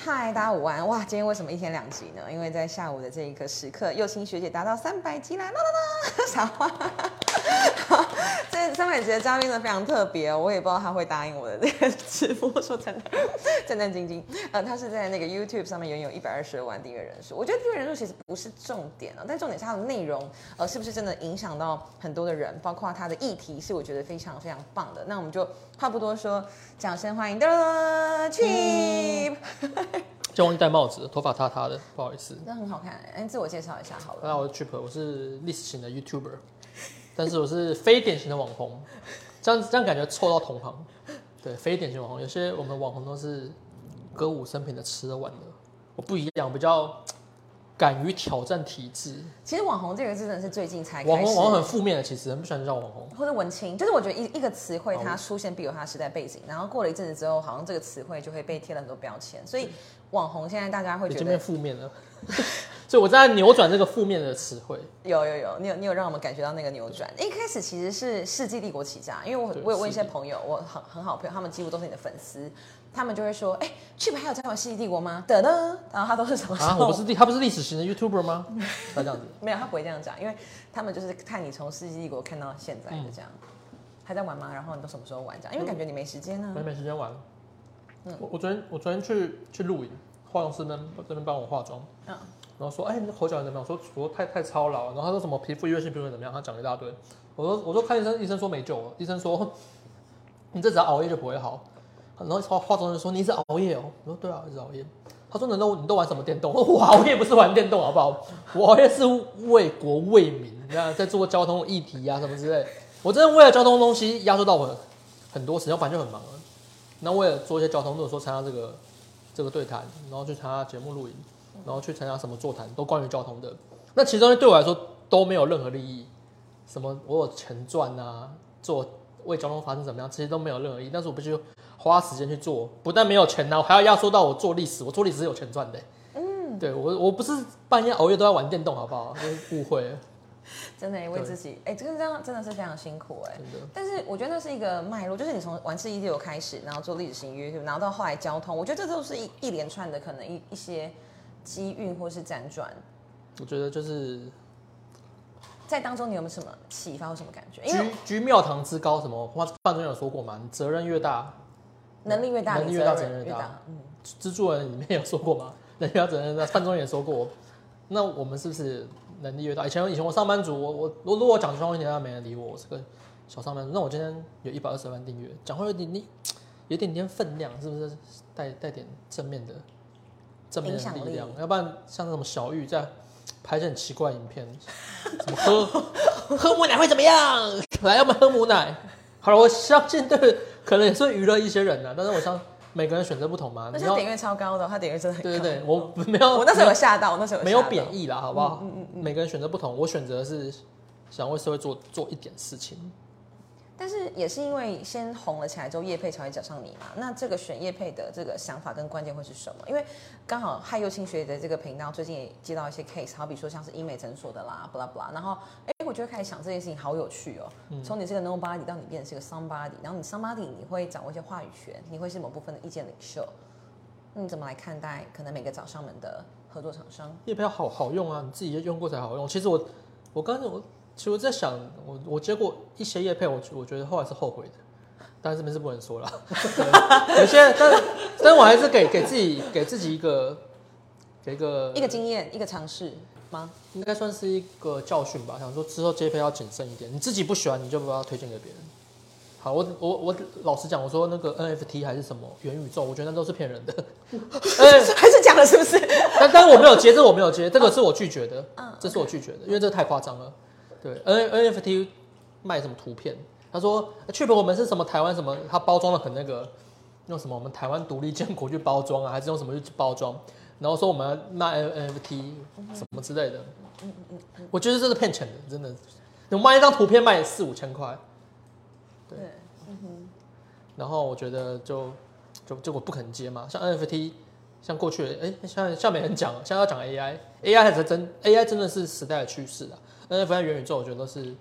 嗨，大家午安！哇，今天为什么一天两集呢？因为在下午的这一个时刻，右青学姐达到三百集啦！啦啦啦，傻花。这三百集的嘉宾呢非常特别哦，我也不知道他会答应我的这个直播。说真的，战战兢兢。呃，他是在那个 YouTube 上面拥有一百二十万订阅人数。我觉得订阅人数其实不是重点啊，但重点是它的内容，呃，是不是真的影响到很多的人？包括他的议题是我觉得非常非常棒的。那我们就话不多说，掌声欢迎的 Cheap。就忘记戴帽子，头发塌塌的，不好意思。那很好看，哎，自我介绍一下好了。大家好，我是 Chip，我是历史型的 YouTuber，但是我是非典型的网红，这样这样感觉凑到同行。对，非典型网红，有些我们网红都是歌舞升平的吃的玩的，我不一样，比较敢于挑战体制。其实网红这个字真的是最近才网红，网红很负面的，其实很不喜欢叫网红或者文青，就是我觉得一一个词汇它出现必有它时代背景，然后过了一阵子之后，好像这个词汇就会被贴了很多标签，所以。网红现在大家会觉得负面了，所以我在扭转这个负面的词汇。有有有，你有你有让我们感觉到那个扭转。一开始其实是世纪帝国起家，因为我我有问一些朋友，我很很好朋友，他们几乎都是你的粉丝，他们就会说，哎，Chip 还有在玩世纪帝国吗？的呢，然后他都是什么？啊，我不是历，他不是历史型的 YouTuber 吗？他这样子？没有，他不会这样讲，因为他们就是看你从世纪帝国看到现在的这样，还在玩吗？然后你都什么时候玩这样？因为感觉你没时间呢。没没时间玩。嗯，我我昨天我昨天去去露营。化妆师们这边帮我化妆，嗯，然后说，哎，你的口角怎么样？我说，我说太太操劳，然后他说什么皮肤越性皮肤怎么样？他讲一大堆。我说，我说看医生，医生说没救了。医生说，你这只要熬夜就不会好。然后化化妆师说，你一直熬夜哦。我说，对啊，一直熬夜。他说，难道你都玩什么电动？我熬夜不是玩电动好不好？我熬夜是为国为民，你看在做交通议题啊什么之类。我真的为了交通东西压缩到我很多时间，反正就很忙了。那为了做一些交通，如果说参加这个。这个对谈，然后去参加节目录影，然后去参加什么座谈，都关于交通的。那其中对我来说都没有任何利益，什么我有钱赚啊，做为交通发生怎么样，其实都没有任何意义。但是我必须花时间去做，不但没有钱拿，我还要压缩到我做历史，我做历史是有钱赚的。嗯，对我我不是半夜熬夜都在玩电动，好不好？误会。真的为自己，哎，这个这样真的是非常辛苦哎。但是我觉得那是一个脉络，就是你从玩吃一六开始，然后做历史型 YouTube，然后到后来交通，我觉得这都是一一连串的可能一一些机运或是辗转。我觉得就是在当中，你有没有什么启发或什么感觉？居居庙堂之高，什么？范总有说过嘛？责任越大，能力越大，能力越大，责任越大。嗯，蜘蛛人里面有说过吗？能力越大，责任越大。范总也说过。那我们是不是？能力越大，以前以前我上班族，我我我如果我讲这种问题，没人理我，我是个小上班族。那我今天有一百二十万订阅，讲话有点你有点点分量，是不是带带点正面的正面的力量？要不然像那种小玉在拍一些很奇怪影片，怎么喝 喝母奶会怎么样？来，要不喝母奶？好了，我相信对，可能也是娱乐一些人啊，但是我相。每个人选择不同嘛，而且点阅超高的，他点阅真的很高。对对对，我没有，我那时候有吓到，我那时候没有贬义啦，好不好？嗯嗯嗯。每个人选择不同，我选择是想为社会做做一点事情。但是也是因为先红了起来之后，叶佩才会找上你嘛。那这个选叶佩的这个想法跟关键会是什么？因为刚好害幼青学的这个频道最近也接到一些 case，好比说像是医美诊所的啦，blah blah。然后哎，我就会开始想这件事情好有趣哦。从你这个 nobody 到你变成是个 somebody，然后你 somebody 你会掌握一些话语权，你会是某部分的意见领袖。那你怎么来看待可能每个找上门的合作厂商？叶佩好好用啊，你自己用过才好用。其实我我刚才我。其实我在想，我我接过一些叶配，我我觉得后来是后悔的，但是这边是不能说了。有些，但但我还是给给自己给自己一个给一个一个经验，一个尝试吗？应该算是一个教训吧。想说之后接配要谨慎一点，你自己不喜欢，你就不要推荐给别人。好，我我我老实讲，我说那个 NFT 还是什么元宇宙，我觉得那都是骗人的。哎，还是讲了是不是？但但我没有接，这我没有接，这个是我拒绝的。嗯，这是我拒绝的，因为这太夸张了。对，N NFT 卖什么图片？他说确保我们是什么台湾什么，他包装的很那个，用什么我们台湾独立建国去包装啊，还是用什么去包装？然后说我们卖 NFT 什么之类的。嗯嗯嗯，我觉得这是骗钱的，真的。你卖一张图片卖四五千块，对，嗯哼。然后我觉得就就就我不肯接嘛，像 NFT，像过去哎，像像没人讲，现在要讲 AI，AI 还是真 AI 真的是时代的趋势啊。NFT 元宇宙，我觉得都是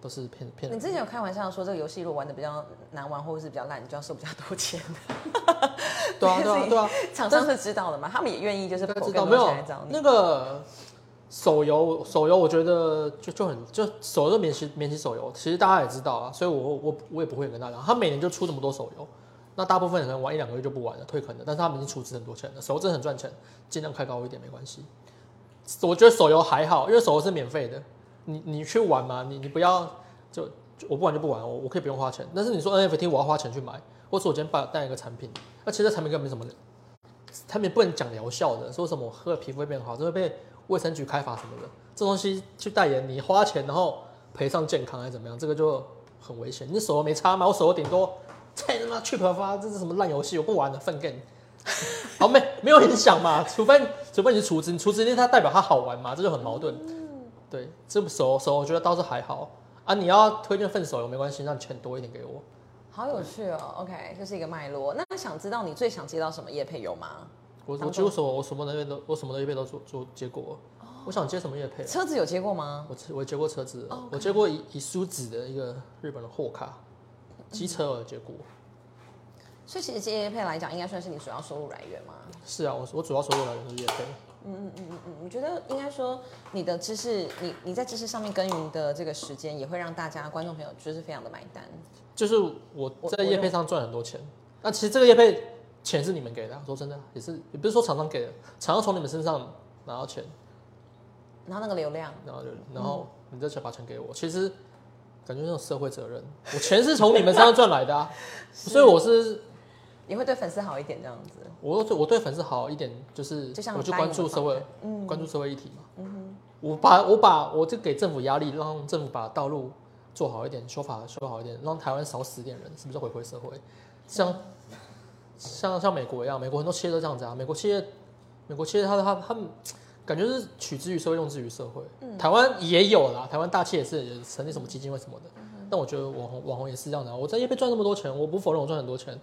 都是骗骗。你之前有开玩笑说，这个游戏如果玩的比较难玩，或者是比较烂，你就要收比较多钱。对啊，对啊，对啊，厂商是知道的嘛，他们也愿意就是知道没有那个手游，手游我觉得就就很就手游免息免息手游，其实大家也知道啊，所以我我我也不会跟大家，他每年就出这么多手游，那大部分人玩一两个月就不玩了，退坑的，但是他们已经出资很多钱了，手游真的很赚钱，尽量开高一点没关系。我觉得手游还好，因为手游是免费的，你你去玩嘛，你你不要就我不玩就不玩，我我可以不用花钱。但是你说 NFT 我要花钱去买，或者我今天把带一个产品，那其实产品根本没什么，产品不能讲疗效的，说什么我喝了皮肤会变好，这会被卫生局开罚什么的。这东西去代言，你花钱然后赔上健康还是怎么样，这个就很危险。你手游没擦吗？我手顶多再他妈去泡发，这是什么烂游戏？我不玩了，分给你。好没没有影响嘛？除非除非你是厨子，你厨子那它代表它好玩嘛？这就很矛盾。对，这不熟熟，我觉得倒是还好啊。你要推荐份手有没关系，让钱多一点给我。好有趣哦，OK，这是一个脉络。那想知道你最想接到什么业配有吗？我我几乎所我什么的业都我什么的业配都做做接过。我想接什么业配？车子有接过吗？我我接过车子，我接过以以梳子的一个日本的货卡，机车我接过。所以其实接业配来讲，应该算是你主要收入来源吗？是啊，我我主要收入来源是业配。嗯嗯嗯嗯嗯，我觉得应该说你的知识，你你在知识上面耕耘的这个时间，也会让大家观众朋友就是非常的买单。就是我在业配上赚很多钱，那其实这个业配钱是你们给的，说真的也是，也不是说厂商给的，厂商从你们身上拿到钱，然后那个流量，然后就然后你再把钱给我，其实感觉那种社会责任，我钱是从你们身上赚来的啊，所以我是。你会对粉丝好一点这样子？我对我对粉丝好一点，就是我就关注社会，关注社会议题嘛。嗯哼，我把我把我就给政府压力，让政府把道路做好一点，修法修好一点，让台湾少死点人，是不是回归社会？像像像美国一样，美国很多企业都这样子啊。美国企业，美国企业，他他他们感觉是取之于社会，用之于社会。台湾也有啦，台湾大企业是成立什么基金会什么的。但我觉得网红网红也是这样的。我在业被赚那么多钱，我不否认我赚很多钱。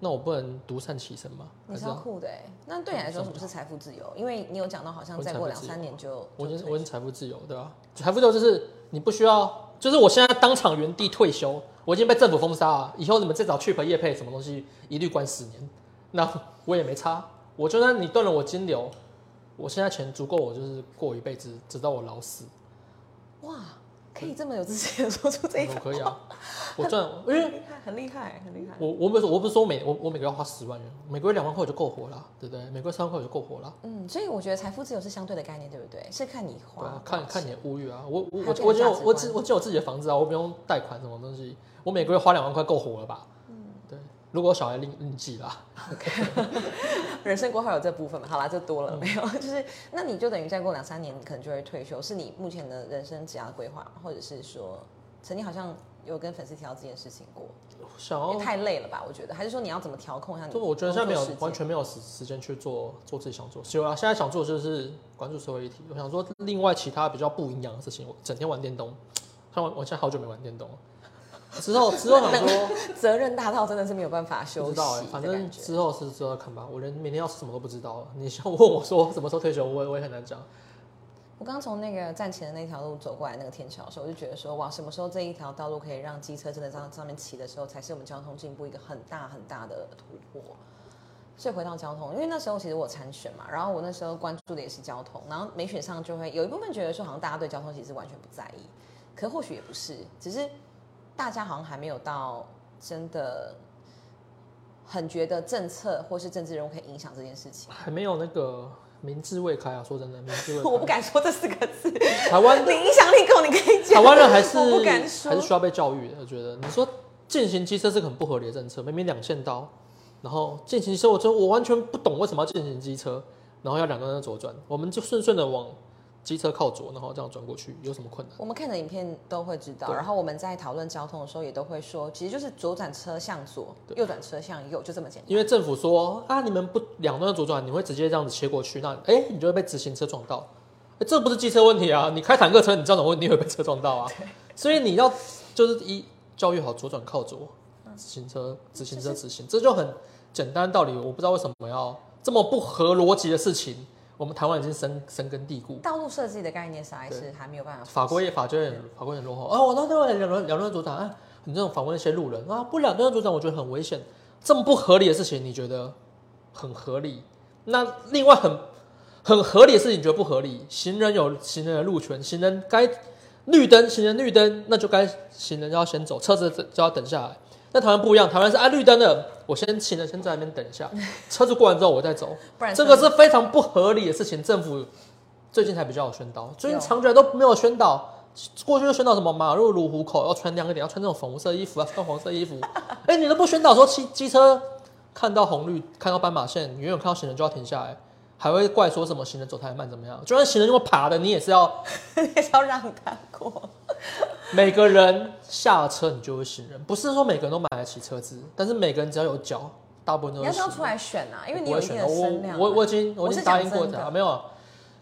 那我不能独善其身吗？你是要酷的哎，那对你来说什么是财富自由？因为你有讲到，好像再过两三年就我已经我已经财富自由，对吧？财富自由就是你不需要，就是我现在当场原地退休，我已经被政府封杀了，以后你们再找去培业配什么东西，一律关十年，那我也没差。我就算你断了我金流，我现在钱足够，我就是过一辈子，直到我老死。哇！可以这么有自信的说出这一可以啊，我赚，因为很厉害，很厉害。我我不是我不是说每我我每个月要花十万元，每个月两万块我就够活了，对不对？每个月三万块我就够活了。嗯，所以我觉得财富自由是相对的概念，对不对？是看你花，看看你的物欲啊。我我我我只有我只我只有自己的房子啊，我不用贷款什么东西，我每个月花两万块够活了吧？如果小孩另另计啦，OK，人生规划有这部分嘛？好啦，这多了没有？就是那你就等于再过两三年，你可能就会退休，是你目前的人生职业规划，或者是说，曾经好像有跟粉丝提到这件事情过？想要太累了吧？我觉得，还是说你要怎么调控一下？就我觉得现在没有完全没有时时间去做做自己想做，所以啊，现在想做就是关注社会议题。我想说另外其他比较不营养的事情，我整天玩电动，像我我现在好久没玩电动了。之后之后想说，责任大到真的是没有办法休息。不知道哎，反正之后是之后看吧。我连明天要吃什么都不知道了。你想问我说什么时候退休，我也我也很难讲。我刚从那个站前的那条路走过来那个天桥的时候，我就觉得说，哇，什么时候这一条道路可以让机车真的上上面骑的时候，才是我们交通进步一个很大很大的突破。所以回到交通，因为那时候其实我参选嘛，然后我那时候关注的也是交通，然后没选上就会有一部分觉得说，好像大家对交通其实完全不在意，可或许也不是，只是。大家好像还没有到真的很觉得政策或是政治人物可以影响这件事情，还没有那个明智未开啊！说真的，明智未开，我不敢说这四个字。台湾 你影响力够，你可以讲。台湾人还是不敢说，还是需要被教育的。我觉得你说进行机车是很不合理的政策，明明两线道，然后进行机车，我觉得我完全不懂为什么要进行机车，然后要两个人左转，我们就顺顺的往。机车靠左，然后这样转过去，有什么困难？我们看的影片都会知道，然后我们在讨论交通的时候也都会说，其实就是左转车向左，右转车向右，就这么简单。因为政府说啊，你们不两端左转，你会直接这样子切过去，那哎，你就会被直行车撞到。哎，这不是机车问题啊，你开坦克车，你这种问题会被车撞到啊。所以你要就是一教育好左转靠左，直行车直行车直行，这就很简单道理。我不知道为什么要这么不合逻辑的事情。我们台湾已经深深根蒂固。道路设计的概念实在是还没有办法。法规法规也法规很落后哦！我那那两轮两轮组长啊，你这种访问一些路人啊，不两轮组长我觉得很危险，这么不合理的事情你觉得很合理？那另外很很合理的事情你觉得不合理？行人有行人的路权，行人该绿灯，行人绿灯，那就该行人要先走，车子就要等下来。那台湾不一样，台湾是按绿灯的，我先行人先在那边等一下，车子过完之后我再走，不然这个是非常不合理的事情。政府最近才比较有宣导，最近长久来都没有宣导。过去就宣导什么马路如虎口要穿亮一点，要穿这种粉红色衣服啊，穿黄色衣服。哎，你都不宣导说骑机车看到红绿看到斑马线，远远看到行人就要停下来，还会怪说什么行人走太慢怎么样？就算行人如果爬的，你也是要 也是要让他过。每个人下车你就会行人，不是说每个人都买得起车子，但是每个人只要有脚，大部分都是。你要要出来选啊，因为你有一定的声量。我我已经我已经答应过的，没有。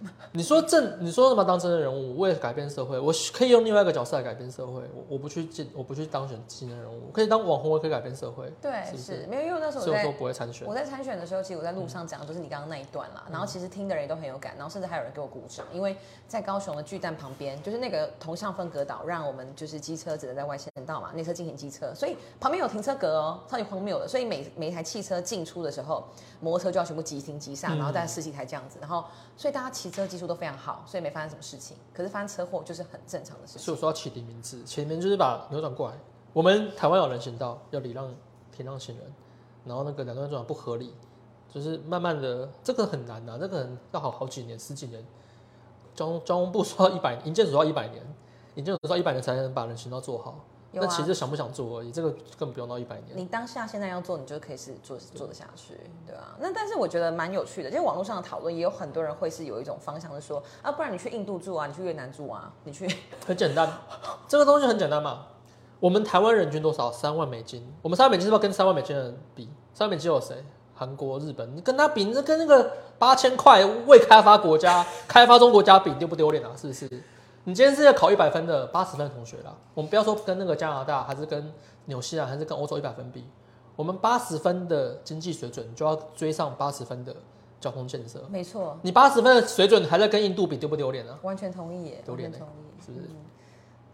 你说正，你说什么当真的人物，为了改变社会，我可以用另外一个角色来改变社会。我我不去进，我不去当选新的人物，可以当网红，我可以改变社会。对，是没有，因为那时候我在不会参选。我在参选的时候，其实我在路上讲的就是你刚刚那一段啦。然后其实听的人都很有感，然后甚至还有人给我鼓掌，因为在高雄的巨蛋旁边，就是那个同向分隔岛，让我们就是机车只能在外线道嘛，内侧进行机车，所以旁边有停车格哦，超级荒谬的。所以每每一台汽车进出的时候，摩托车就要全部急停急刹，然后大概十几台这样子，然后所以大家骑车技术都非常好。所以没发生什么事情，可是发生车祸就是很正常的事情。所以我说要起题名字，起名就是把扭转过来。我们台湾有人行道，要礼让停让行人，然后那个两段转不合理，就是慢慢的，这个很难呐，这个要好好几年、十几年。交通交通部说要一百，营建署要一百年，营建署说一百年才能把人行道做好。那其实想不想做而已，这个根本不用到一百年。你当下现在要做，你就可以是做做得下去，对吧？那但是我觉得蛮有趣的，就网络上的讨论也有很多人会是有一种方向是说啊，不然你去印度住啊，你去越南住啊，你去很简单，这个东西很简单嘛。我们台湾人均多少？三万美金。我们三万美金是不是跟三万美金的人比？三万美金有谁？韩国、日本，你跟他比，你跟那个八千块未开发国家、开发中国家比，丢不丢脸啊？是不是？你今天是要考一百分的八十分同学啦，我们不要说跟那个加拿大，还是跟纽西兰，还是跟欧洲一百分比，我们八十分的经济水准就要追上八十分的交通建设。没错，你八十分的水准还在跟印度比，丢不丢脸啊？完全同意，丢脸同意，是不是？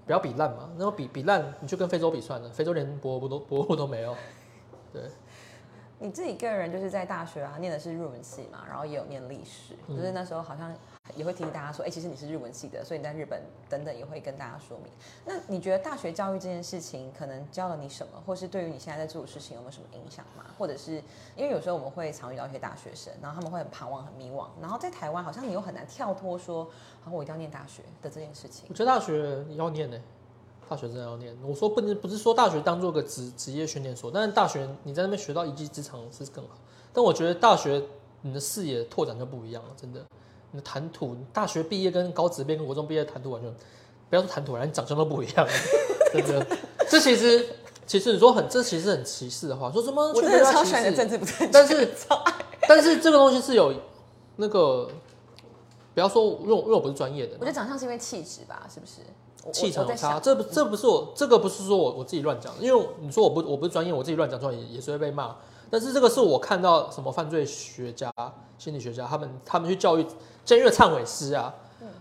不要比烂嘛，那比比烂，你就跟非洲比算了，非洲连博物都博物都没有，对。你自己个人就是在大学啊，念的是日文系嘛，然后也有念历史，就是那时候好像也会提醒大家说，哎，其实你是日文系的，所以你在日本等等也会跟大家说明。那你觉得大学教育这件事情可能教了你什么，或是对于你现在在做的事情有没有什么影响吗？或者是因为有时候我们会常遇到一些大学生，然后他们会很彷徨、很迷惘，然后在台湾好像你又很难跳脱说，好，我一定要念大学的这件事情。我觉得大学要念呢。大学真的要念，我说不能不是说大学当做个职职业训练所，但是大学你在那边学到一技之长是更好。但我觉得大学你的视野拓展就不一样了，真的，你的谈吐，大学毕业跟高职毕业跟国中毕业谈吐完全，不要说谈吐了，你长相都不一样，真的。这其实其实你说很，这其实很歧视的话，说什么？我真的超喜欢政治不正确，但是 但是这个东西是有那个，不要说因为因为我不是专业的，我觉得长相是因为气质吧，是不是？气场有差，这不这不是我这个不是说我我自己乱讲，因为你说我不我不是专业，我自己乱讲出来也也是会被骂。但是这个是我看到什么犯罪学家、心理学家，他们他们去教育监狱的忏悔师啊，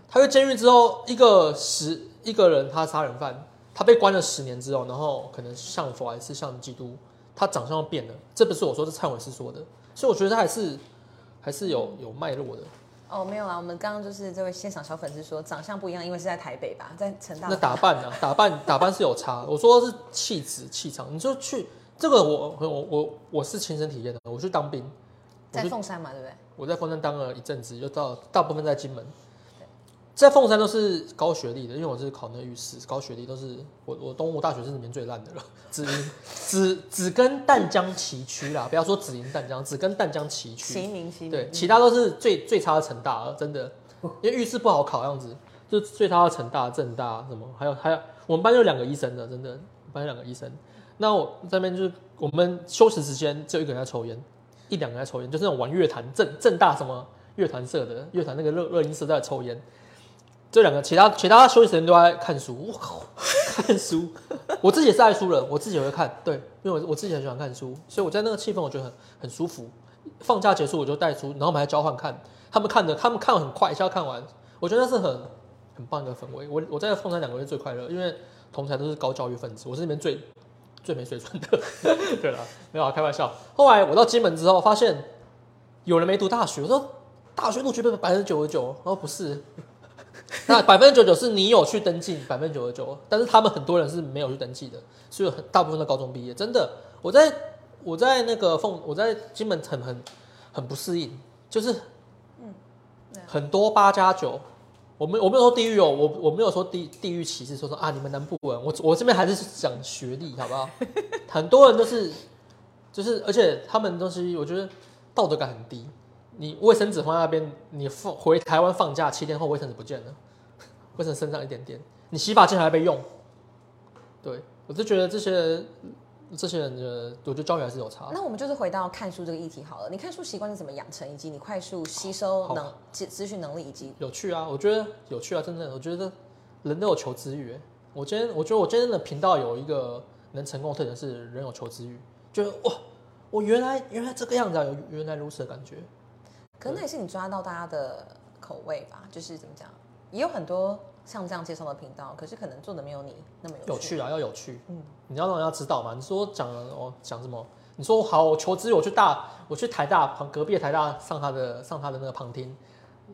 他去监狱之后，一个十一个人他杀人犯，他被关了十年之后，然后可能像佛还是像基督，他长相变了，这不是我说是忏悔师说的，所以我觉得他还是还是有有脉络的。哦，没有啊，我们刚刚就是这位现场小粉丝说长相不一样，因为是在台北吧，在成大。那打扮呢？打扮打扮是有差。我说是气质气场。你就去这个，我我我我是亲身体验的。我去当兵，在凤山嘛，对不对？我在凤山当了一阵子，就到大部分在金门。在凤山都是高学历的，因为我是考那个预试，高学历都是我我东吴大学是里面最烂的了，只只只跟淡江崎岖啦，不要说只赢淡江，只跟淡江崎岖齐名齐名，对，其他都是最最差的成大了，真的，因为预试不好考样子，就最差的成大、正大什么，还有还有我们班有两个医生的，真的，班有两个医生，那我这边就是我们休息时间只有一个人在抽烟，一两个在抽烟，就是那种玩乐团正正大什么乐团社的乐团那个乐乐音社在抽烟。这两个其他其他休息时间都在看书，我靠，看书，我自己也是爱书人，我自己也会看，对，因为我我自己很喜欢看书，所以我在那个气氛我觉得很很舒服，放假结束我就带书，然后我们还交换看，他们看的他们看很快，一下看完，我觉得那是很很棒的氛围。我我在凤山两个月最快乐，因为同台都是高教育分子，我是那边最最没水准的。对了，没有开玩笑。后来我到金门之后，发现有人没读大学，我说大学录取率百分之九十九，然后不是。那百分之九九是你有去登记，百分之九十九，但是他们很多人是没有去登记的，所以很大部分的高中毕业。真的，我在我在那个凤，我在金门很很很不适应，就是嗯，很多八加九，我没我没有说地域哦，我我没有说地地域歧视，说说啊你们南部人，我我这边还是讲学历好不好？很多人都是就是，而且他们东西我觉得道德感很低。你卫生纸放在那边，你放回台湾放假七天后，卫生纸不见了，卫生身上一点点，你洗发精还被用，对我就觉得这些这些人的，我觉得教育还是有差。那我们就是回到看书这个议题好了，你看书习惯是怎么养成，以及你快速吸收能资资讯能力以及有趣啊，我觉得有趣啊，真的，我觉得人都有求知欲。我今天我觉得我今天的频道有一个能成功的特点是人有求知欲，就是哇，我原来原来这个样子啊，有原来如此的感觉。可能那也是你抓到大家的口味吧，就是怎么讲，也有很多像这样介绍的频道，可是可能做的没有你那么有趣有趣啊，要有趣，嗯，你要让人家知道嘛。你说讲哦讲什么？你说好，我求知，我去大，我去台大旁隔壁的台大上他的上他的那个旁听，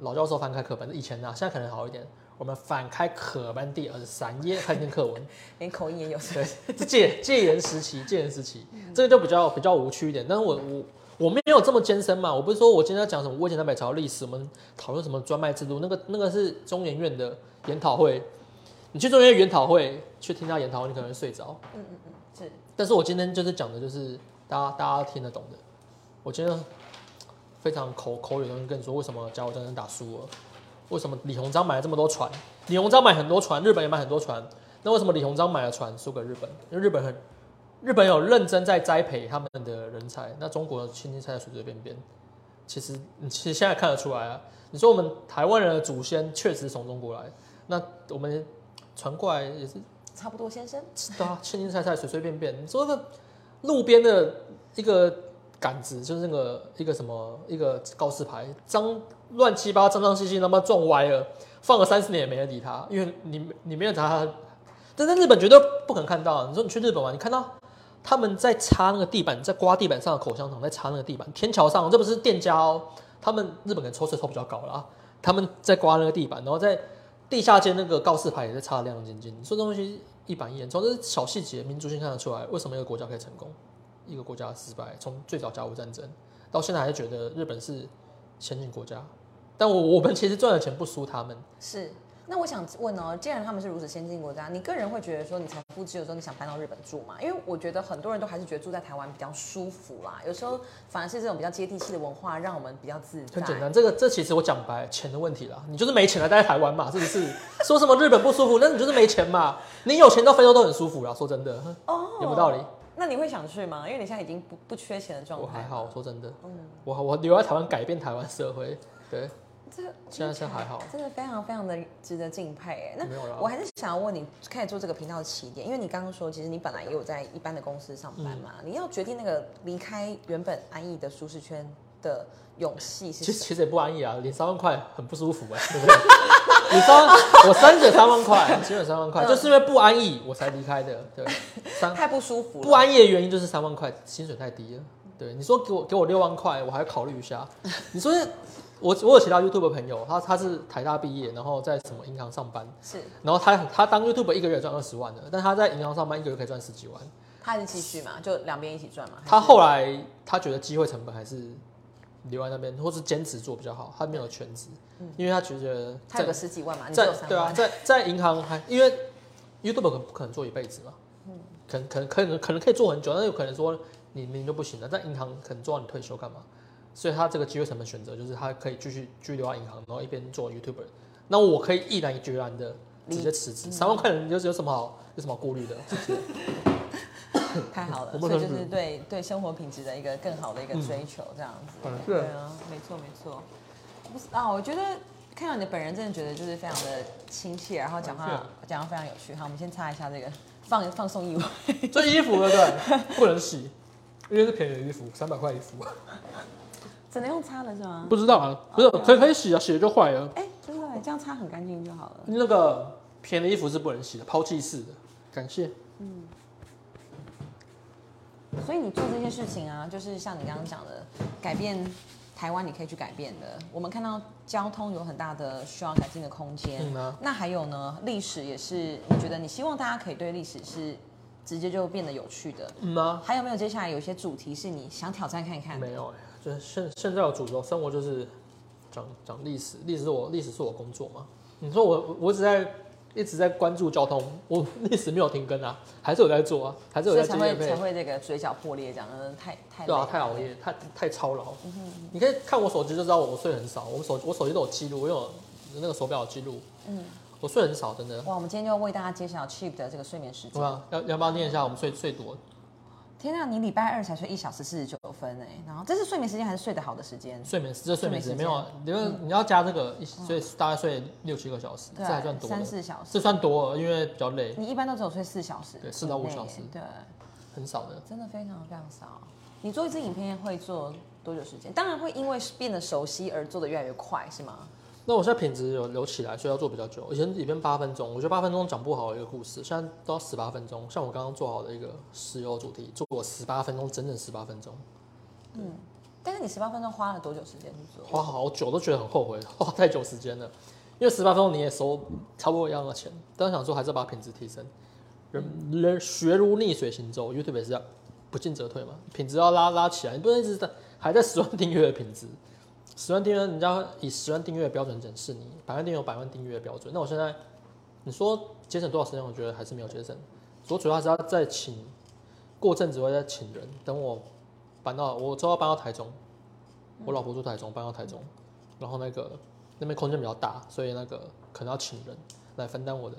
老教授翻开课本，以前啊，现在可能好一点。我们翻开课本第二十三页，看一篇课文，连 口音也有。对，戒戒严时期，戒严时期，这个就比较比较无趣一点。但是我我。我没有这么艰深嘛，我不是说我今天要讲什么魏晋南北朝历史，我们讨论什么专卖制度，那个那个是中研院的研讨会，你去中研院研讨会去听他研讨会，你可能会睡着。嗯嗯嗯，是。但是我今天就是讲的就是大家大家听得懂的。我今天非常口口语的跟你说，为什么甲午战争打输了？为什么李鸿章买了这么多船？李鸿章买很多船，日本也买很多船，那为什么李鸿章买了船输给日本？因为日本很。日本有认真在栽培他们的人才，那中国轻轻菜菜随随便便，其实你其实现在看得出来啊。你说我们台湾人的祖先确实从中国来，那我们传过来也是差不多，先生。对啊，轻轻菜菜随随便便。你说个路边的一个杆子，就是那个一个什么一个告示牌，脏乱七八脏脏兮兮，他妈撞歪了，放了三十年也没人理他，因为你你没有查他。但在日本绝对不可能看到。你说你去日本玩，你看到？他们在擦那个地板，在刮地板上的口香糖，在擦那个地板。天桥上，这不是店家哦。他们日本人抽税抽比较高了啊。他们在刮那个地板，然后在地下街那个告示牌也在擦的亮亮晶晶。说这东西一板一眼，从这小细节，民族性看得出来，为什么一个国家可以成功，一个国家失败。从最早甲午战争到现在，还是觉得日本是先进国家。但我我们其实赚的钱不输他们。是。那我想问哦，既然他们是如此先进国家，你个人会觉得说你财富自由之后，你想搬到日本住吗？因为我觉得很多人都还是觉得住在台湾比较舒服啦。有时候反而是这种比较接地气的文化，让我们比较自在。很简单，这个这其实我讲白，钱的问题啦。你就是没钱来待在台湾嘛，是不是？说什么日本不舒服，那你就是没钱嘛。你有钱到非洲都很舒服啦，说真的，哦，有没道理？那你会想去吗？因为你现在已经不不缺钱的状态。我还好，说真的，嗯，我我留在台湾改变台湾社会，对。这现在是还好，真的非常非常的值得敬佩哎。那我还是想要问你，开始做这个频道的起点，因为你刚刚说，其实你本来也有在一般的公司上班嘛。你要决定那个离开原本安逸的舒适圈的勇气，其实其实也不安逸啊，领三万块很不舒服哎，对不对？你三我三减三万块，只有三万块，就是因为不安逸我才离开的，对。太不舒服，不安逸的原因就是三万块薪水太低了。对，你说给我给我六万块，我还要考虑一下。你说。我我有其他 YouTube 朋友，他他是台大毕业，然后在什么银行上班，是，然后他他当 YouTube 一个月赚二十万的，但他在银行上班一个月可以赚十几万，他还是继续嘛，就两边一起赚嘛。他后来他觉得机会成本还是留在那边，或是兼职做比较好，他没有全职，因为他觉得他有个十几万嘛，在对啊，在在银行还因为 YouTube 可不可能做一辈子嘛，嗯，可可能可能可能可以做很久，但有可能说你你就不行了，在银行可能做到你退休干嘛？所以他这个机会成本选择就是他可以继续居留在银行，然后一边做 YouTuber。那我可以毅然决然的直接辞职，三万块人有有什么好有什么顾虑的？太好了，所以就是对对生活品质的一个更好的一个追求，这样子。对啊，没错没错。不是啊，我觉得看到你的本人，真的觉得就是非常的亲切，然后讲话讲话非常有趣。好，我们先擦一下这个放放松衣物。这衣服对不对？不能洗，因为是便宜的衣服，三百块衣服。只能用擦的是吗？不知道啊，不是可以可以洗啊，洗了就坏了。哎，真的，这样擦很干净就好了。那个便宜的衣服是不能洗的，抛弃式的。感谢。嗯。所以你做这些事情啊，就是像你刚刚讲的，改变台湾，你可以去改变的。我们看到交通有很大的需要改进的空间。嗯那还有呢，历史也是，你觉得你希望大家可以对历史是直接就变得有趣的？嗯啊。还有没有接下来有一些主题是你想挑战看看？没有哎，就是现现在的主轴生活就是讲讲历史，历史是我历史是我工作嘛。你说我我只在。一直在关注交通，我 历史没有停更啊，还是有在做啊，还是有在做才会才会这个嘴角破裂，讲的太太对啊，太熬夜，太太操劳。你可以看我手机就知道我睡很少，我手我手机都有记录，我有那个手表记录。嗯，我睡很少，真的。哇，我们今天就要为大家揭晓 Cheap 的这个睡眠时间。要要不要念一下我们睡睡多？天啊，你礼拜二才睡一小时四十九分哎，然后这是睡眠时间还是睡得好的时间？睡眠这睡眠时间没有，因为你要加这个，所以大概睡六七个小时，这还算多。三四小时，这算多，因为比较累。你一般都只有睡四小时，对，四到五小时，对，很少的，真的非常非常少。你做一支影片会做多久时间？当然会因为变得熟悉而做的越来越快，是吗？那我现在品质有留起来，所以要做比较久。以前里边八分钟，我觉得八分钟讲不好一个故事，现在都要十八分钟。像我刚刚做好的一个石油主题，做过十八分钟，整整十八分钟。嗯，但是你十八分钟花了多久时间去做？花好久，都觉得很后悔，花太久时间了。因为十八分钟你也收差不多一样的钱，但是想说还是要把品质提升。人人学如逆水行舟，YouTube 也是这样，不进则退嘛，品质要拉拉起来，你不能一直在还在 十万订阅的品质。十万订阅，人家以十万订阅的标准检视你，百万订阅有百万订阅的标准。那我现在，你说节省多少时间？我觉得还是没有节省。我主要是要再请，过阵子会再请人。等我搬到，我之后搬到台中，我老婆住台中，搬到台中，然后那个那边空间比较大，所以那个可能要请人来分担我的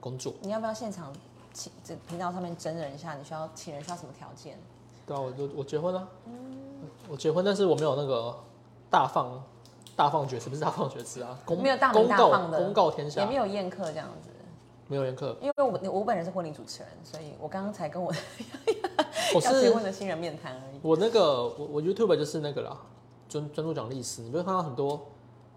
工作。你要不要现场请这频道上面真人一下？你需要请人需要什么条件？对啊，我就我结婚了。嗯，我结婚，但是我没有那个。大放大放厥词不是大放厥词啊，公 没有大名大放的公告天下，也没有宴客这样子，没有宴客，因为我我本人是婚礼主持人，所以我刚刚才跟我 我是 结婚的新人面谈而已。我那个我我 YouTube 就是那个啦，专专注讲历史，你会看到很多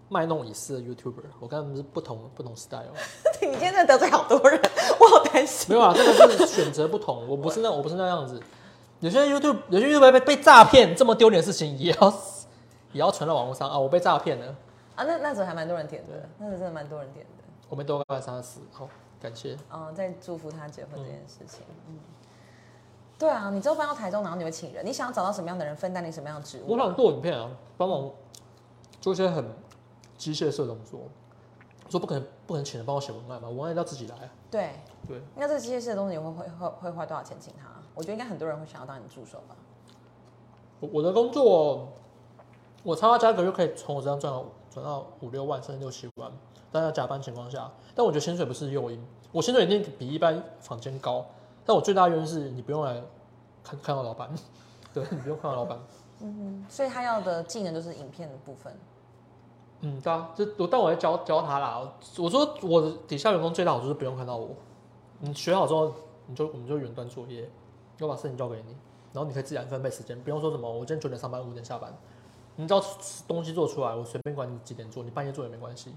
卖弄隐私的 YouTuber，我跟他们是不同不同 style。你今天得罪好多人，我好担心。没有啊，这个是选择不同，我不是那我不是那样子。有些 YouTube 有些 YouTube 被被诈骗，这么丢脸的事情也要。也要传到网络上啊！我被诈骗了啊！那那时候还蛮多人点的，那时候真的蛮多人点的。我们多快三十，好感谢。嗯，在祝福他结婚这件事情。嗯，对啊，你之后搬到台中，然后你会请人，你想要找到什么样的人分担你什么样的职务？我想做影片啊，帮忙做一些很机械式的动作。说不可能，不可能请人帮我写文案嘛？文案要自己来啊。对对。那这个机械式的东西，你会会会会花多少钱请他？我觉得应该很多人会想要当你助手吧。我我的工作。我插花加个月可以从我身上赚到赚到五六万甚至六七万，但在加班情况下，但我觉得薪水不是诱因，我薪水一定比一般房间高，但我最大原因是你不用来看看到老板，对你不用看到老板，嗯，所以他要的技能就是影片的部分，嗯，对啊，就我但我在教教他啦，我说我底下员工最大好处是不用看到我，你学好之后你就我们就远端作业，我把事情交给你，然后你可以自然分配时间，不用说什么我今天九点上班五点下班。你知道东西做出来，我随便管你几点做，你半夜做也没关系，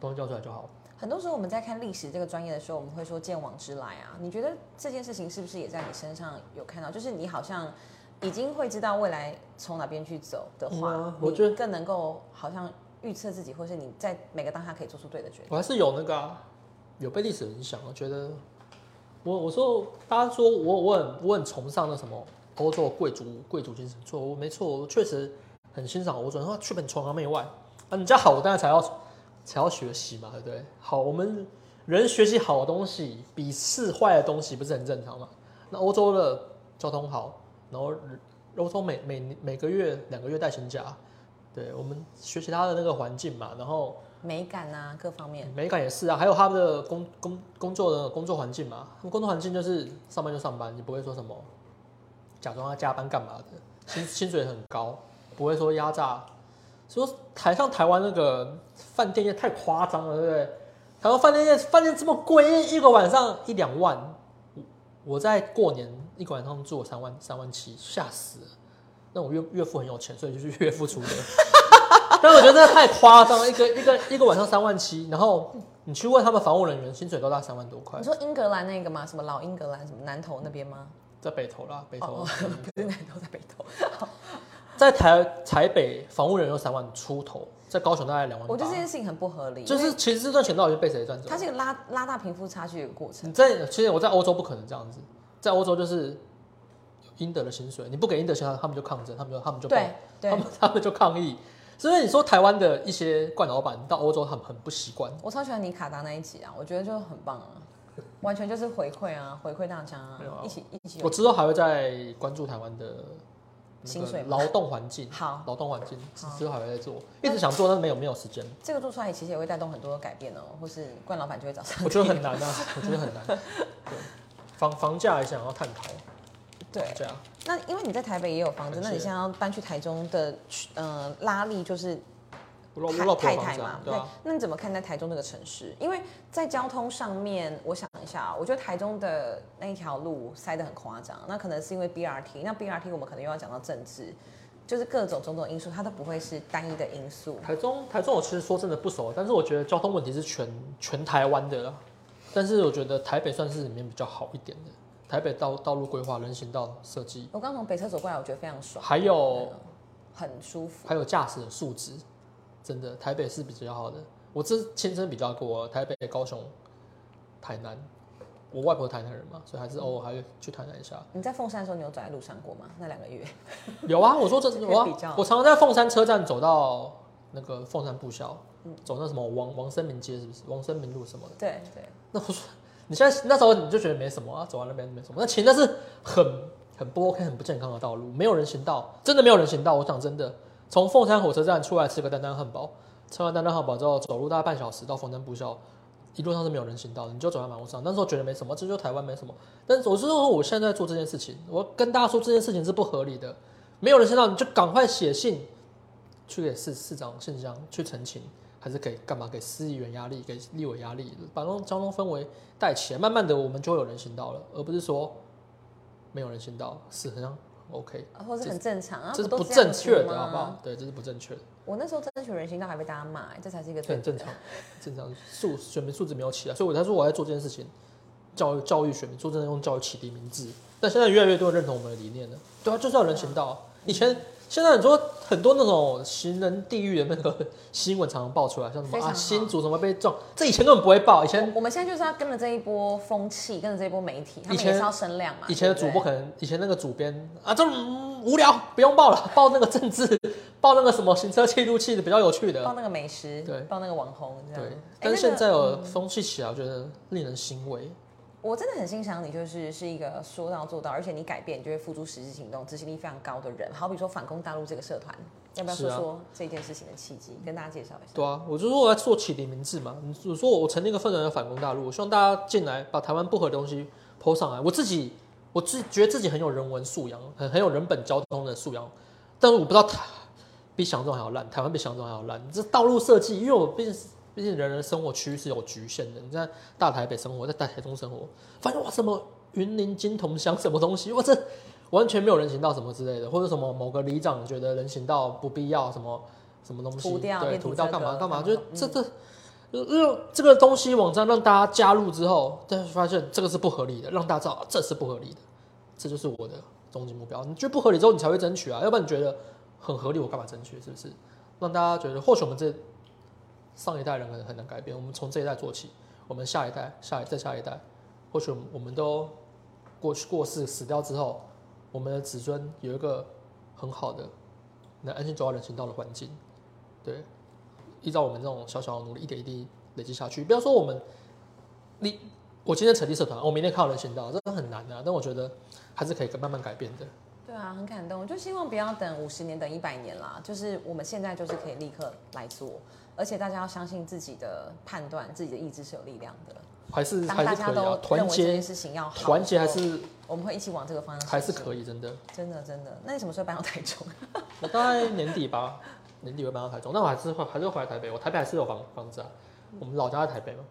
东西交出来就好。很多时候我们在看历史这个专业的时候，我们会说见往知来啊。你觉得这件事情是不是也在你身上有看到？就是你好像已经会知道未来从哪边去走的话，我觉得更能够好像预测自己，或是你在每个当下可以做出对的决定。我还是有那个有被历史影响，我觉得我我说大家说我我很我很崇尚那什么欧洲贵族贵族精神，错，我没错，我确实。很欣赏我，只能说去本崇洋媚外啊！你家好，我当然才要才要学习嘛，对不对？好，我们人学习好的东西，比试坏的东西不是很正常吗？那欧洲的交通好，然后欧洲每每每个月两个月带薪假，对我们学习他的那个环境嘛，然后美感啊各方面，美感也是啊，还有他们的工工工作的工作环境嘛，工作环境就是上班就上班，你不会说什么假装要加班干嘛的，薪薪水很高。不会说压榨，说台上台湾那个饭店业太夸张了，对不对？台湾饭店业饭店这么贵，一个晚上一两万，我在过年一个晚上住三万三万七，吓死了。那我岳岳父很有钱，所以就是岳父出的。但我觉得这太夸张了，一个一个一个晚上三万七，然后你去问他们防务人员，薪水都大三万多块你。说英格兰那个吗？什么老英格兰，什么南头那边吗？在北投啦，北投哦，不是南头，在北头。在台台北防务人员有三万出头，在高雄大概两万八。我觉得这件事情很不合理，就是其实这段钱到底是被谁赚走它？是一个拉拉大贫富差距的过程。你在其实我在欧洲不可能这样子，在欧洲就是应得的薪水，你不给应得薪水，他们就抗争，他们就他们就对他对，们 他们就抗议。所以你说台湾的一些冠老板到欧洲很很不习惯，我超喜欢你卡达那一集啊，我觉得就很棒啊，完全就是回馈啊，回馈大家啊啊，一起一起。我之后还会再关注台湾的那个薪水劳动环境，好，劳动环境好。之后还会再做，一直想做，但是没有没有时间，这个做出来其实也会带动很多的改变哦，或是冠老板就会找上。我觉得很难啊，我觉得很难。对，房房价也想要探讨，对。这样。那因为你在台北也有房子，那你是现在要搬去台中的呃拉力就是太老婆有房太太嘛，，对啊，那你怎么看待台中这个城市？因为在交通上面，我想一下啊，我觉得台中的那一条路塞得很夸张，那可能是因为 BRT，那 BRT 我们可能又要讲到政治，就是各种种种因素，它都不会是单一的因素。台中，台中我其实说真的不熟，但是我觉得交通问题是全全台湾的啦。但是我觉得台北算是里面比较好一点的。台北道道路规划、人行道设计，我刚从北车走过来，我觉得非常爽，还有很舒服。还有驾驶的素质，真的台北是比较好的。我这亲身比较过，台北、高雄、台南。我外婆台南人嘛，所以还是偶尔还会去台南一下。你在凤山的时候，你有走在路上过吗？那两个月，有啊，我说这 我比较啊我常常在凤山车站走到那个凤山步校，走那什么王王生明街是不是？王生明路什么的。对对，那我说，你现在那时候你就觉得没什么啊，走到那边没什么。那其实那是很很不 OK、很不健康的道路，没有人行道，真的没有人行道。我讲真的，从凤山火车站出来吃个丹丹汉堡，吃完丹丹汉堡之后走路大概半小时到凤山步校，一路上是没有人行道的，你就走在马路上。那时候觉得没什么，这就台湾没什么。但是我是说，我现在做这件事情，我跟大家说这件事情是不合理的，没有人行道，你就赶快写信去给市市长信箱去澄清。还是给干嘛？给市议员压力，给立委压力，把那交通氛围带起来。慢慢的，我们就会有人行道了，而不是说没有人行道是好像 OK，或是很正常啊，这是不正确的，好不好？？对，这是不正确的，我那时候争取人行道还被大家骂、哎这才是一个很正常，正常素选民素质没有起来，所以我才说我在做这件事情，教育教育选民，说真的用教育启迪民智。但现在越来越多人认同我们的理念了，对啊，就是要人行道。以前现在很多很多那种行人地狱的那个新闻常常爆出来，像什么啊常好新竹怎么被撞，这以前根本不会爆，以前我们现在就是要跟着这一波风气，跟着这一波媒体，他以前们也是要声量嘛。以前的主播可能，以前那个主编啊，这种、嗯无聊，不用报了，报那个政治，报那个什么行车记录器的比较有趣的。报那个美食，对报那个网红这样。对哎，但是现在有风气起来，我觉得令人欣慰。我真的很欣赏你，就是是一个说到做到，而且你改变，你就会付诸实际行动，执行力非常高的人。好比说反攻大陆这个社团，要不要说说这件事情的契机，跟大家介绍一下？对啊，我就说我在做启迪明智嘛。你我说我成立一个愤人的反攻大陆，我希望大家进来把台湾不合的东西抛上来。我自己，我自觉得自己很有人文素养，很很有人本交通的素养，但是我不知道台比想象中还要烂，台湾比想象中还要烂。这道路设计，因为我毕竟毕竟人的生活区是有局限的。你在大台北生活，在大台中生活，发现哇什么云林金铜乡什么东西，哇这完全没有人行道什么之类的，或者什么某个里长觉得人行道不必要，什么什么东西，对，涂掉干嘛干嘛，就这这。让这个东西网站让大家加入之后，但是发现这个是不合理的，让大家知道啊这是不合理的，这就是我的终极目标。你觉得不合理之后，你才会争取啊，要不然你觉得很合理，我干嘛争取？是不是？让大家觉得，或许我们这上一代人很很难改变，我们从这一代做起，我们下一代、下一再下一代，或许我们都过去过世死掉之后，我们的子孙有一个很好的能安心走到人行道的环境，对，依照我们这种小小的努力，一点一滴累积下去。不要说我们，你我今天成立社团，我明天看到人行道，这很难啊。但我觉得还是可以慢慢改变的。对啊，很感动。我就希望不要等五十年、等一百年啦，就是我们现在就是可以立刻来做，而且大家要相信自己的判断，自己的意志是有力量的。还是当大家都，团认为这件结事情要好，团结还是我们会一起往这个方向，还是可以，真的。真的真的。那你什么时候搬到台中？我大概年底吧，年底会搬到台中，那我还是会还是会回来台北。我台北还是有房房子啊，我们老家在台北嘛，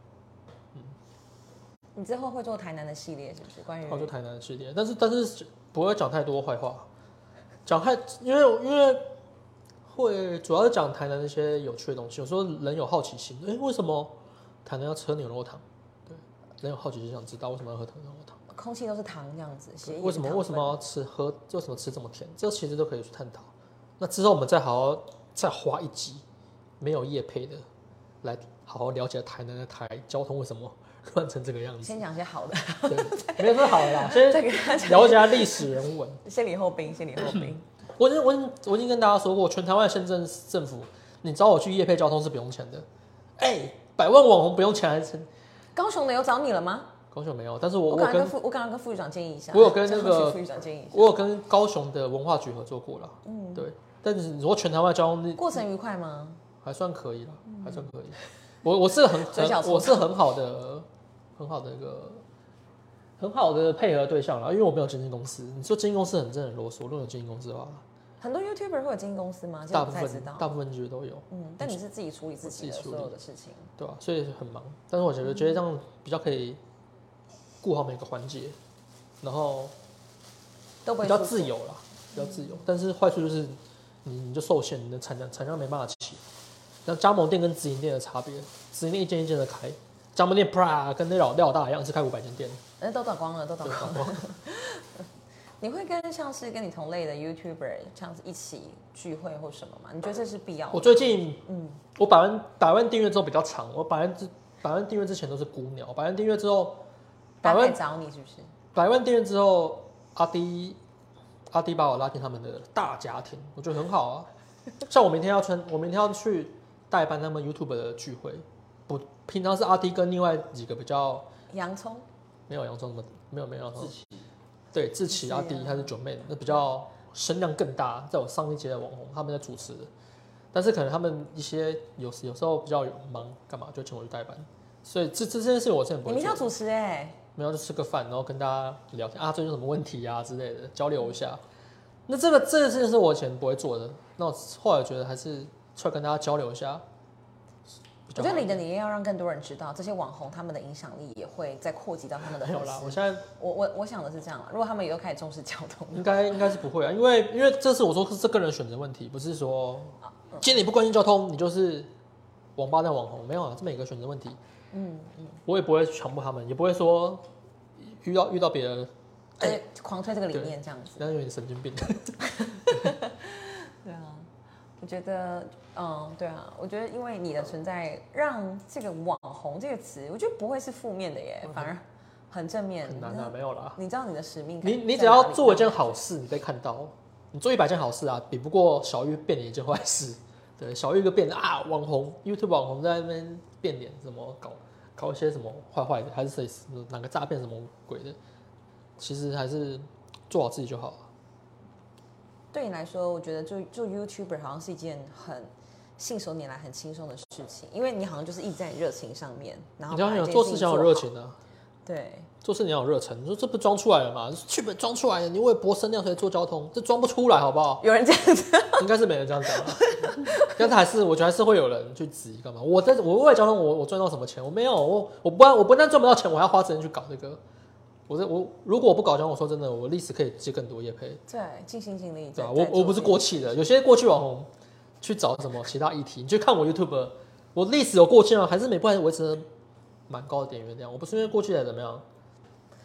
你之后会做台南的系列是不是？关于然后就台南的系列，但是但是不会讲太多坏话，讲太，因为因为会主要是讲台南那些有趣的东西。有时候人有好奇心，哎、为什么台南要吃牛肉汤？对，人有好奇心想知道为什么要喝牛肉汤。空气都是糖这样子，为什么为什么要吃喝？为什么吃这么甜？这其实都可以去探讨。那之后我们再好好再花一集没有夜配的，来好好了解台南的台交通为什么乱成这个样子。先讲些好的，对，没有说好的啦，先再给大家了解下历史人文。先礼后兵，先礼后兵。我已经我我已经跟大家说过，全台湾的县政政府，你找我去夜配交通是不用钱的。哎、百万网红不用钱还是？高雄的有找你了吗？高雄没有，但是我我我跟刚刚跟副我刚刚跟副局长建议一下，我有跟那个 副局长建议一下，我有跟高雄的文化局合作过了。嗯，对。但是如果全台湾交通，过程愉快吗？还算可以了，还算可以。我我是很我是很好的很好的一个很好的配合对象了，因为我没有经纪公司。你说经纪公司很真的很啰嗦，如果有经纪公司的话，很多 YouTuber 会有经纪公司吗？大部。分大部分其实都有，嗯，但你是自己处理自己的所有的事情。对吧、所以很忙，但是我觉得觉得这样比较可以顾好每个环节，然后比较都会出错自由啦，比较自由。但是坏处就是你你就受限，你的产量产量没办法起。像加盟店跟直营店的差别，直营店一间一间的开，加盟店 Pra 跟那老廖老大一样是开五百间店，呃，都短光了，都短光了。你会跟像是跟你同类的 YouTuber 这样子一起聚会或什么吗？你觉得这是必要的？我最近，嗯，我百万百万订阅之后比较长，我百万之百万订阅之前都是孤鸟，百万订阅之后，百万找你是不是？百万订阅之后，阿迪阿迪把我拉进他们的大家庭，我觉得很好啊。像我明天要穿，我明天要去代班他们 YouTube 的聚会，不，平常是阿迪跟另外几个比较洋葱没有洋葱什么没有没有洋葱，对，志奇、志奇啊阿迪还是九妹，那比较声量更大，在我上一节的网红他们在主持，但是可能他们一些有时有时候比较有忙，干嘛就请我去代班，所以这这这件事我真的不会你明天要。主持哎、没有就吃个饭，然后跟大家聊天啊，最近有什么问题啊之类的，交流一下。那这个这件事情是我以前不会做的，那我后来觉得还是出来跟大家交流一下。我觉得你的理念要让更多人知道，这些网红他们的影响力也会再扩及到他们的没有啦，我现在我我我想的是这样啦，如果他们以后开始重视交通，应该应该是不会啊，因为因为这是我说是这个人选择问题，不是说既然你不关心交通，你就是网吧的网红，没有啊，这每个选择问题。嗯，我也不会强迫他们，也不会说遇到遇到别人，呃，狂推这个理念这样子。那有点神经病。对啊，我觉得，嗯，对啊，我觉得因为你的存在，让这个网红这个词，我觉得不会是负面的耶，反而很正面。很难啊，没有啦。你知道你的使命感你你只要做一件好事，你被看到，你做一百件好事啊，比不过小玉变脸一件坏事。对，小玉一个变啊，网红 YouTube 网红在那边变脸，怎么搞搞一些什么坏坏的，还是谁哪个诈骗什么鬼的，其实还是做好自己就好了。对你来说，我觉得做做 YouTuber 好像是一件很信手拈来、很轻松的事情，因为你好像就是一直在你热情上面，然后你要有把这件做事情有。热情啊，对，做事你要有热忱。你说这不装出来了吗？剧本装出来了，你为博声量所以做交通，这装不出来好不好？有人这样子，应该是没人这样讲吧，但是还是我觉得还是会有人去质疑干嘛？我在我为了交通我我赚到什么钱？我没有，我我不但我不但赚不到钱，我还要花时间去搞这个。我在我如果我不搞交通，我说真的，我历史可以接更多业配，对，尽心尽力。对啊、我我不是过，气的，有些过去网红去找什么其他议题，你就看我 YouTube，我历史有过去吗？还是每部还是维持得蛮高的点阅量。我不是因为过去才怎么样，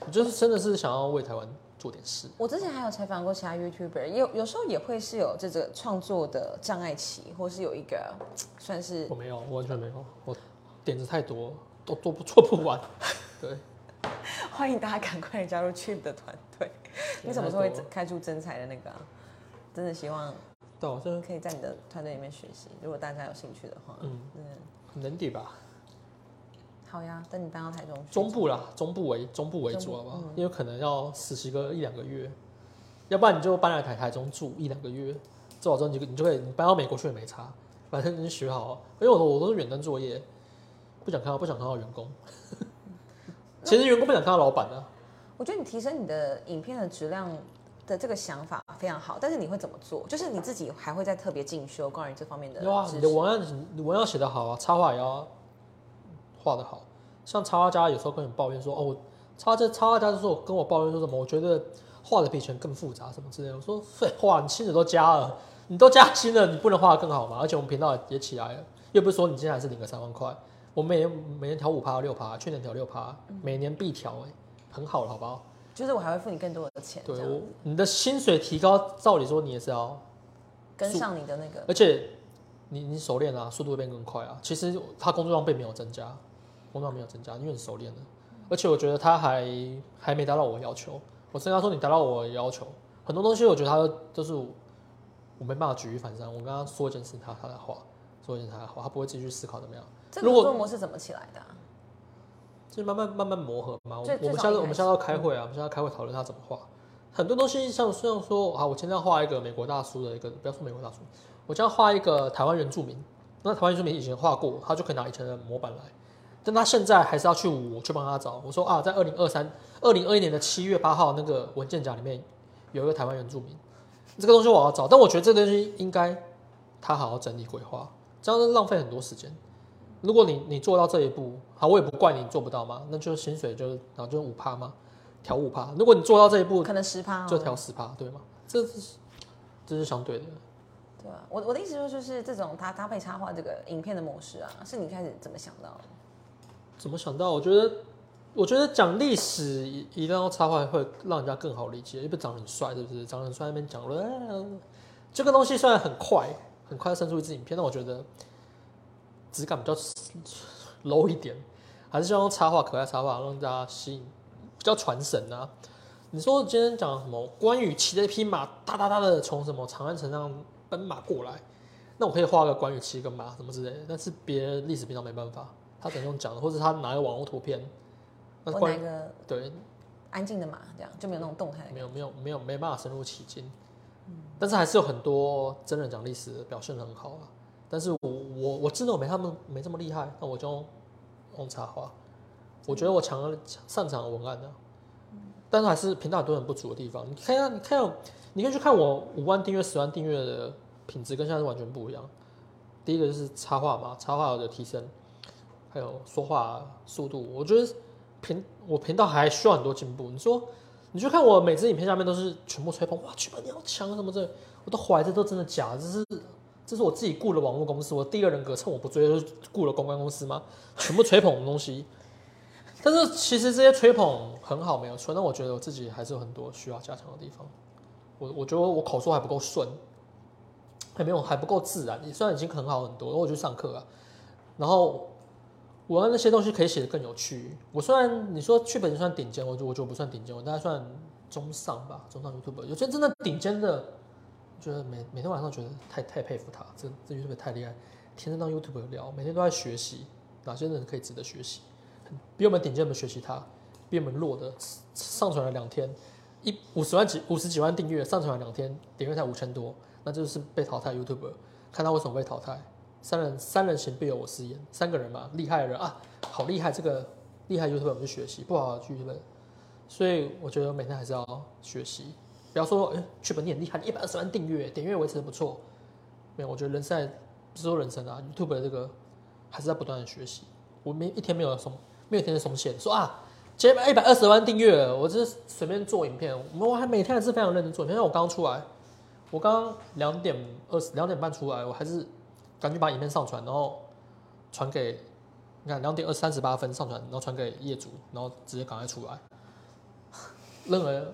我就是真的是想要为台湾做点事。我之前还有采访过其他 YouTuber，有有时候也会是有这个创作的障碍期，或是有一个算是我没有，我完全没有，我点子太多，都做不做不完。对。欢迎大家赶快加入 Chip 的团队。你什么时候会开出真才的那个、啊？真的希望对，我这可以在你的团队里面学习。如果大家有兴趣的话，嗯嗯，年底吧，好呀，等你搬到台中去。中部啦，中部为中部为主，好不好？嗯因为可能要实习个一两个月，要不然你就搬来台台中住一两个月，做好之后你就你就可以你搬到美国去也没差，反正你学好。因为我我都是远端作业，不想看到不想看到员工。其实员工不想看到老板啊，我觉得你提升你的影片的质量的这个想法非常好，但是你会怎么做？就是你自己还会再特别进修关于这方面的有啊，你的文案你文案写得好啊，插画也要画得好。像插画家有时候跟你抱怨说，哦，我插这插画家就说跟我抱怨说什么，我觉得画的比以前更复杂什么之类的。我说废话，你薪水都加了，你都加薪了，你不能画的更好吗？而且我们频道也起来了，又不是说你今天还是领个三万块，我每年每年调五趴六趴，去年调六趴，每年必调，哎，很好了，好不好？就是我还会付你更多的钱，对，我你的薪水提高，照理说你也是要跟上你的那个，而且你你熟练啊，速度会变更快啊。其实他工作量并没有增加，工作量没有增加，因为你熟练了。而且我觉得他还还没达到我要求。我跟他说你达到我要求，很多东西我觉得他都是我没办法举一反三。我跟他说一件事，他他的话；说一件他的话，他不会自己去思考怎么样。这个工作模式怎么起来的？就慢慢慢慢磨合嘛。我们现在我们现在要开会啊，我们现在开会讨论他怎么画。很多东西像像说啊，我今天要画一个美国大叔的一个，不要说美国大叔，我将要画一个台湾原住民。那台湾原住民以前画过，他就可以拿以前的模板来。但他现在还是要去我去帮他找。我说啊，在二零二三、二零二一年的七月八号那个文件夹里面有一个台湾原住民，这个东西我要找。但我觉得这个东西应该他好好整理规划，这样浪费很多时间。如果你你做到这一步，好，我也不怪你做不到嘛，那就是薪水就然后就五趴嘛，调五趴。如果你做到这一步，可能十趴就调十趴，对吗？这是这是相对的。对啊，我我的意思就是就是这种他搭配插画这个影片的模式啊，是你开始怎么想到的？怎么想到？我觉得，我觉得讲历史一一定要插画，会让人家更好理解。因为长得很帅，是不是？长得很帅那边讲了，这个东西虽然很快，很快生出一支影片，但我觉得质感比较 low 一点，还是希望用插画、可爱插画让大家吸引，比较传神啊。你说今天讲什么？关羽骑着一匹马，哒哒哒的从什么长安城上奔马过来，那我可以画个关羽骑个马什么之类的，但是别人历史频道没办法。他只能用讲的，或者他拿个网络图片，我拿一个对安静的马，这样就没有那种动态。没有没有没有没办法深入其境，但是还是有很多真人讲历史表现的很好啊。但是我我我真的我没他们没这么厉害，那我就用插画。我觉得我强擅长文案的，但是还是频道很多很不足的地方。你看下你看你可以去看我五万订阅十万订阅的品质跟现在是完全不一样。第一个就是插画嘛，插画的提升。还有说话速度，我觉得频我频道还需要很多进步。你说，你去看我每支影片下面都是全部吹捧，哇，剧本你好强什么这，我都怀疑这都真的假的，这是这是我自己雇的网络公司，我第二人格趁我不追就雇了公关公司吗？全部吹捧的东西。但是其实这些吹捧很好，没有错。但我觉得我自己还是有很多需要加强的地方。我我觉得我口说还不够顺，还没有还不够自然。你虽然已经很好很多，我去上课啊，然后。我那些东西可以写的更有趣。我虽然你说剧本算顶尖，我就我觉得不算顶尖，我大概算中上吧，中上 YouTube。有些真的顶尖的，觉得每每天晚上觉得太太佩服他，这这 YouTube 太厉害，天天当 YouTube 聊，每天都在学习，哪些人可以值得学习？比我们顶尖的学习他，比我们弱的上传了两天，一五十万几五十几万订阅，上传了两天，点阅才五千多，那就是被淘汰 YouTube。看他为什么被淘汰？三人三人行必有我师焉，三个人嘛，厉害的人啊，好厉害，这个厉害 YouTube 我们去学习，不好去 YouTube，所以我觉得每天还是要学习。不要说，哎，剧本你很厉害，一百二十万订阅，点阅维持的不错。没有，我觉得人生不是说人生啊，YouTube 的这个还是在不断的学习。我没一天没有松，没有一天松懈。说啊，今天一百二十万订阅，我只是随便做影片，我还每天还是非常认真做。因为我刚出来，我刚两点二十两点半出来，我还是。赶紧把影片上传，然后传给你看两点二三十八分上传，然后传给业主，然后直接赶快出来。任何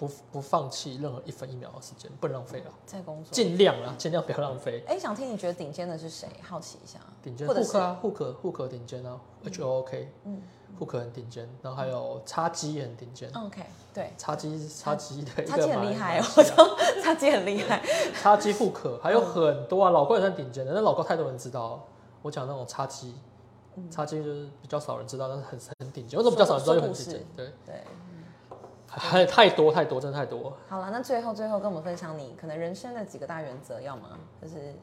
不不放弃任何一分一秒的时间，不能浪费了！在工作尽量啊，尽量不要浪费。哎，想听你觉得顶尖的是谁？好奇一下。顶尖，户克啊，户克，户克顶尖啊，H O K，嗯，户克很顶尖，然后还有叉机也很顶尖。OK，对，叉机叉机的叉机很厉害，我说叉机很厉害。叉机户克还有很多啊，老高也算顶尖的，但老高太多人知道。我讲那种叉机，叉机就是比较少人知道，但是很很顶尖。为什么比较少人知道又很顶尖？对对。还太多太多，真的太多。好了，那最后最后跟我们分享你可能人生的几个大原则，要吗？就是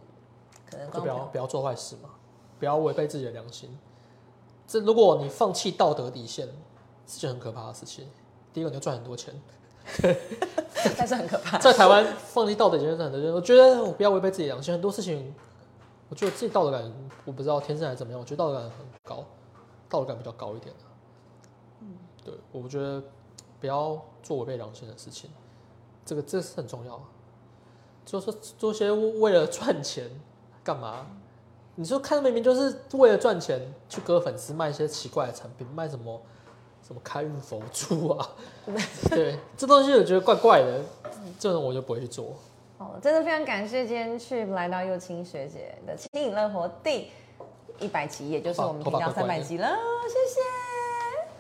可能就不要不要做坏事嘛，不要违背自己的良心。这如果你放弃道德底线，是件很可怕的事情。第一个你要赚很多钱，但是很可怕。在台湾放弃道德底线很多，我觉得我不要违背自己的良心。很多事情，我觉得自己道德感，我不知道天生还是怎么样，我觉得道德感很高，道德感比较高一点的。嗯，对，我觉得。不要做违背良心的事情，这个这是很重要。就是做些为了赚钱干嘛？你说看明明就是为了赚钱去割粉丝，卖一些奇怪的产品，卖什么什么开运佛珠啊？对，这东西我觉得怪怪的，这种我就不会去做。哦，真的非常感谢今天去来到幼青学姐的轻盈乐活第一百集，也就是我们频道三百集了，谢谢。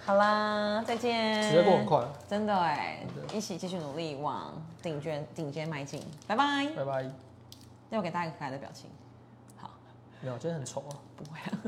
好啦，再见。时间过很快，真的哎，一起继续努力往顶尖顶尖迈进，拜拜，拜拜。要我给大家一个可爱的表情，好，没有，今天很丑啊，不会啊。